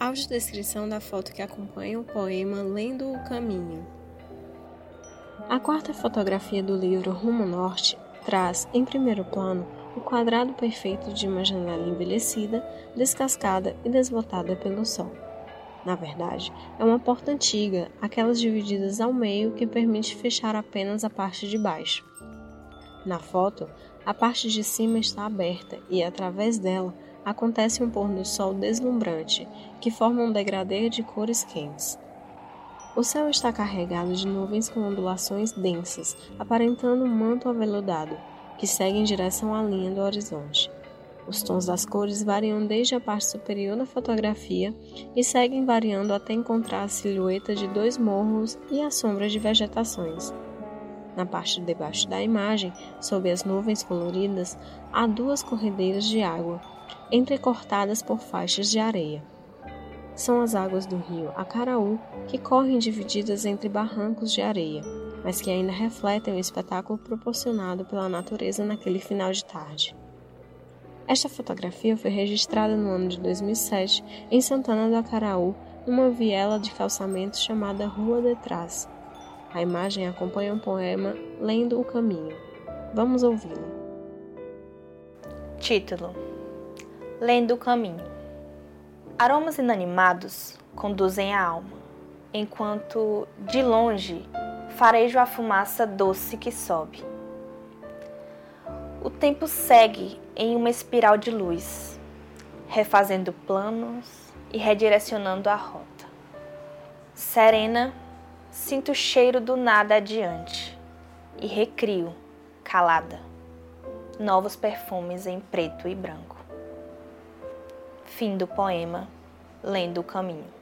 Audiodescrição da foto que acompanha o poema Lendo o Caminho. A quarta fotografia do livro Rumo Norte traz, em primeiro plano, o quadrado perfeito de uma janela envelhecida, descascada e desbotada pelo sol. Na verdade, é uma porta antiga, aquelas divididas ao meio que permite fechar apenas a parte de baixo. Na foto, a parte de cima está aberta e, através dela, acontece um pôr do sol deslumbrante, que forma um degradê de cores quentes. O céu está carregado de nuvens com ondulações densas, aparentando um manto aveludado, que segue em direção à linha do horizonte. Os tons das cores variam desde a parte superior da fotografia e seguem variando até encontrar a silhueta de dois morros e a sombra de vegetações. Na parte de debaixo da imagem, sob as nuvens coloridas, há duas corredeiras de água, entrecortadas por faixas de areia. São as águas do rio Acaraú que correm divididas entre barrancos de areia, mas que ainda refletem o espetáculo proporcionado pela natureza naquele final de tarde. Esta fotografia foi registrada no ano de 2007 em Santana do Acaraú, numa viela de calçamento chamada Rua de Trás. A imagem acompanha um poema Lendo o Caminho. Vamos ouvi-la. Título Lendo o caminho. Aromas inanimados conduzem a alma, enquanto de longe farejo a fumaça doce que sobe. O tempo segue em uma espiral de luz, refazendo planos e redirecionando a rota. Serena, sinto o cheiro do nada adiante e recrio, calada, novos perfumes em preto e branco. Fim do poema Lendo o Caminho.